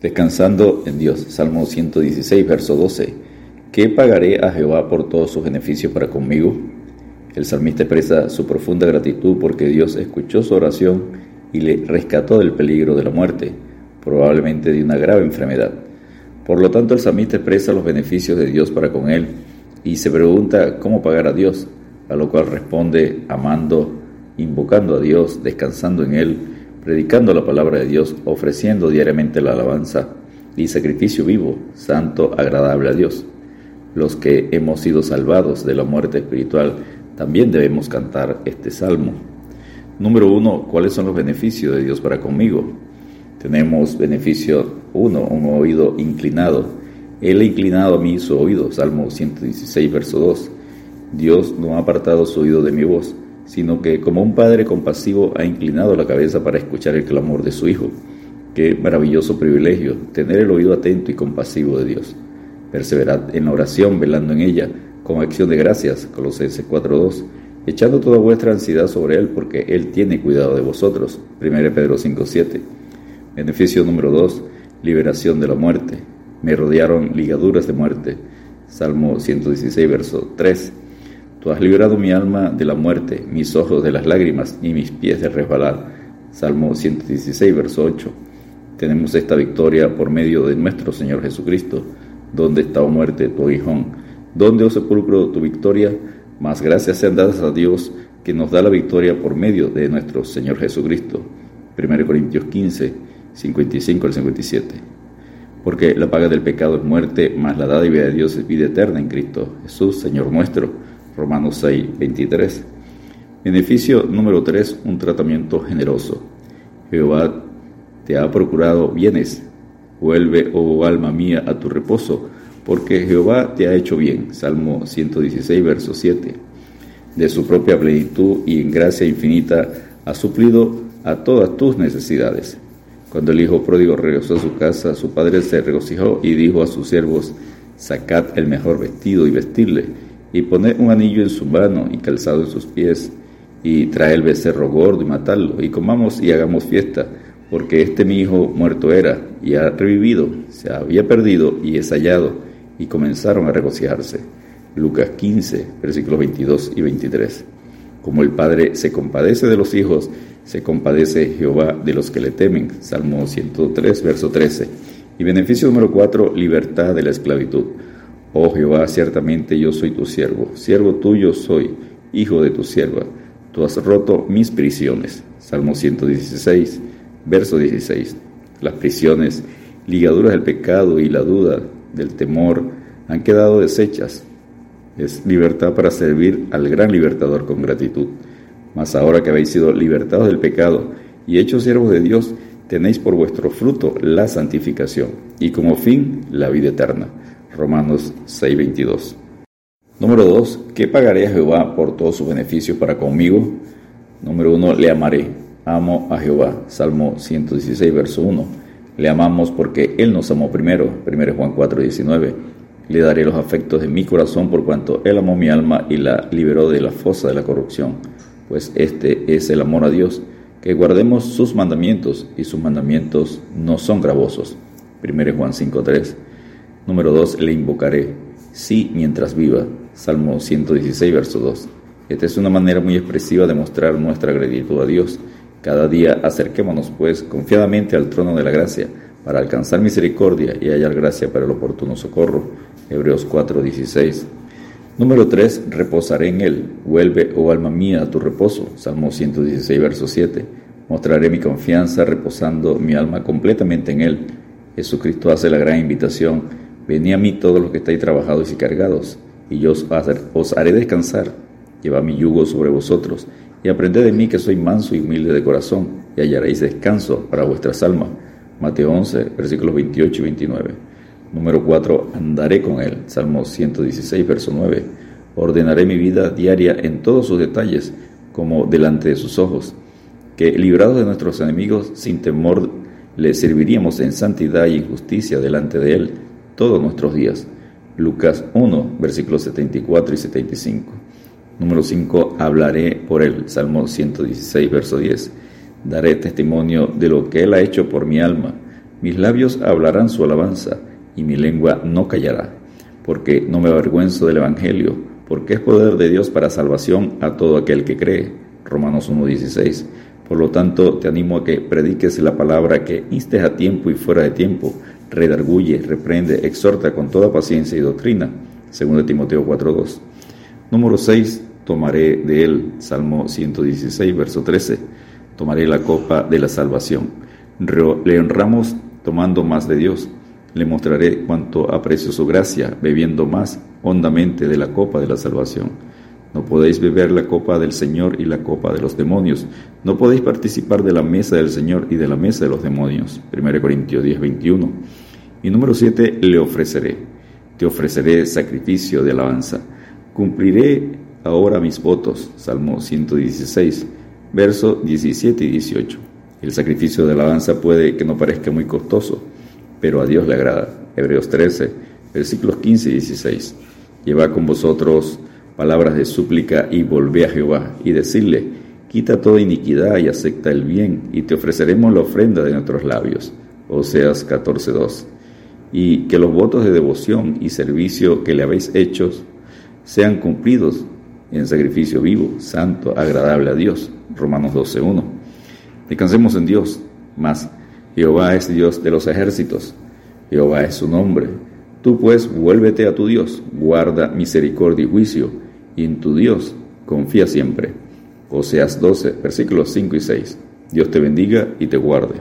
Descansando en Dios, Salmo 116, verso 12. ¿Qué pagaré a Jehová por todos sus beneficios para conmigo? El salmista expresa su profunda gratitud porque Dios escuchó su oración y le rescató del peligro de la muerte, probablemente de una grave enfermedad. Por lo tanto, el salmista expresa los beneficios de Dios para con él y se pregunta cómo pagar a Dios, a lo cual responde amando, invocando a Dios, descansando en Él, predicando la palabra de Dios, ofreciendo diariamente la alabanza y sacrificio vivo, santo, agradable a Dios. Los que hemos sido salvados de la muerte espiritual también debemos cantar este salmo. Número uno, ¿cuáles son los beneficios de Dios para conmigo? Tenemos beneficio uno, un oído inclinado. Él ha inclinado a mí su oído, Salmo 116, verso 2. Dios no ha apartado su oído de mi voz sino que como un padre compasivo ha inclinado la cabeza para escuchar el clamor de su hijo. Qué maravilloso privilegio tener el oído atento y compasivo de Dios. Perseverad en la oración, velando en ella, con acción de gracias, Colosenses 4.2, echando toda vuestra ansiedad sobre Él, porque Él tiene cuidado de vosotros, 1 Pedro 5.7. Beneficio número 2, liberación de la muerte. Me rodearon ligaduras de muerte, Salmo 116, verso 3. Tú has librado mi alma de la muerte, mis ojos de las lágrimas y mis pies de resbalar. Salmo 116, verso 8. Tenemos esta victoria por medio de nuestro Señor Jesucristo. ¿Dónde está, oh muerte, tu aguijón? ¿Dónde, oh sepulcro, tu victoria? Más gracias sean dadas a Dios que nos da la victoria por medio de nuestro Señor Jesucristo. 1 Corintios 15, 55 al 57. Porque la paga del pecado es muerte, más la dádiva de Dios es vida eterna en Cristo Jesús, Señor nuestro. Romanos 6, 23. Beneficio número 3, un tratamiento generoso. Jehová te ha procurado bienes. Vuelve, oh alma mía, a tu reposo, porque Jehová te ha hecho bien. Salmo 116, verso 7. De su propia plenitud y en gracia infinita ha suplido a todas tus necesidades. Cuando el hijo pródigo regresó a su casa, su padre se regocijó y dijo a sus siervos, sacad el mejor vestido y vestirle y poned un anillo en su mano y calzado en sus pies, y trae el becerro gordo y matadlo, y comamos y hagamos fiesta, porque este mi hijo muerto era, y ha revivido, se había perdido y es hallado, y comenzaron a regocijarse. Lucas 15, versículos 22 y 23. Como el Padre se compadece de los hijos, se compadece Jehová de los que le temen. Salmo 103, verso 13. Y beneficio número 4, libertad de la esclavitud. Oh Jehová, ciertamente yo soy tu siervo, siervo tuyo soy, hijo de tu sierva. Tú has roto mis prisiones. Salmo 116, verso 16. Las prisiones, ligaduras del pecado y la duda, del temor, han quedado deshechas. Es libertad para servir al gran libertador con gratitud. Mas ahora que habéis sido libertados del pecado y hechos siervos de Dios, tenéis por vuestro fruto la santificación y como fin la vida eterna. Romanos 6:22. Número 2. ¿Qué pagaré a Jehová por todos sus beneficios para conmigo? Número 1. Le amaré. Amo a Jehová. Salmo 116, verso 1. Le amamos porque Él nos amó primero. 1 Juan 4:19. Le daré los afectos de mi corazón por cuanto Él amó mi alma y la liberó de la fosa de la corrupción. Pues este es el amor a Dios, que guardemos sus mandamientos y sus mandamientos no son gravosos. 1 Juan 5:3. Número 2. Le invocaré. Sí, mientras viva. Salmo 116, verso 2. Esta es una manera muy expresiva de mostrar nuestra gratitud a Dios. Cada día acerquémonos, pues, confiadamente al trono de la gracia, para alcanzar misericordia y hallar gracia para el oportuno socorro. Hebreos 4:16. Número 3. Reposaré en él. Vuelve, oh alma mía, a tu reposo. Salmo 116, verso 7. Mostraré mi confianza reposando mi alma completamente en él. Jesucristo hace la gran invitación Venid a mí todos los que estáis trabajados y cargados, y yo os haré descansar. Llevad mi yugo sobre vosotros, y aprended de mí que soy manso y humilde de corazón, y hallaréis descanso para vuestras almas. Mateo 11, versículos 28 y 29. Número 4. Andaré con él. Salmo 116, verso 9. Ordenaré mi vida diaria en todos sus detalles, como delante de sus ojos. Que librados de nuestros enemigos, sin temor, le serviríamos en santidad y justicia delante de él todos nuestros días. Lucas 1, versículos 74 y 75. Número 5, hablaré por él. Salmo 116, verso 10. Daré testimonio de lo que él ha hecho por mi alma. Mis labios hablarán su alabanza, y mi lengua no callará, porque no me avergüenzo del Evangelio, porque es poder de Dios para salvación a todo aquel que cree. Romanos 1.16. Por lo tanto, te animo a que prediques la palabra, que instes a tiempo y fuera de tiempo, redarguye, reprende, exhorta con toda paciencia y doctrina. 2 Timoteo 4.2. Número 6. Tomaré de él, Salmo 116, verso 13. Tomaré la copa de la salvación. Le honramos tomando más de Dios. Le mostraré cuánto aprecio su gracia, bebiendo más hondamente de la copa de la salvación. No podéis beber la copa del Señor y la copa de los demonios. No podéis participar de la mesa del Señor y de la mesa de los demonios. 1 Corintios 10, 21. Y número 7, le ofreceré. Te ofreceré sacrificio de alabanza. Cumpliré ahora mis votos. Salmo 116, versos 17 y 18. El sacrificio de alabanza puede que no parezca muy costoso, pero a Dios le agrada. Hebreos 13, versículos 15 y 16. Lleva con vosotros palabras de súplica y volvé a Jehová y decirle, quita toda iniquidad y acepta el bien, y te ofreceremos la ofrenda de nuestros labios. Oseas 14.2. Y que los votos de devoción y servicio que le habéis hecho sean cumplidos en sacrificio vivo, santo, agradable a Dios. Romanos 12.1. Descansemos en Dios, mas Jehová es Dios de los ejércitos, Jehová es su nombre. Tú pues vuélvete a tu Dios, guarda misericordia y juicio y en tu Dios confía siempre. Oseas 12, versículos 5 y 6. Dios te bendiga y te guarde.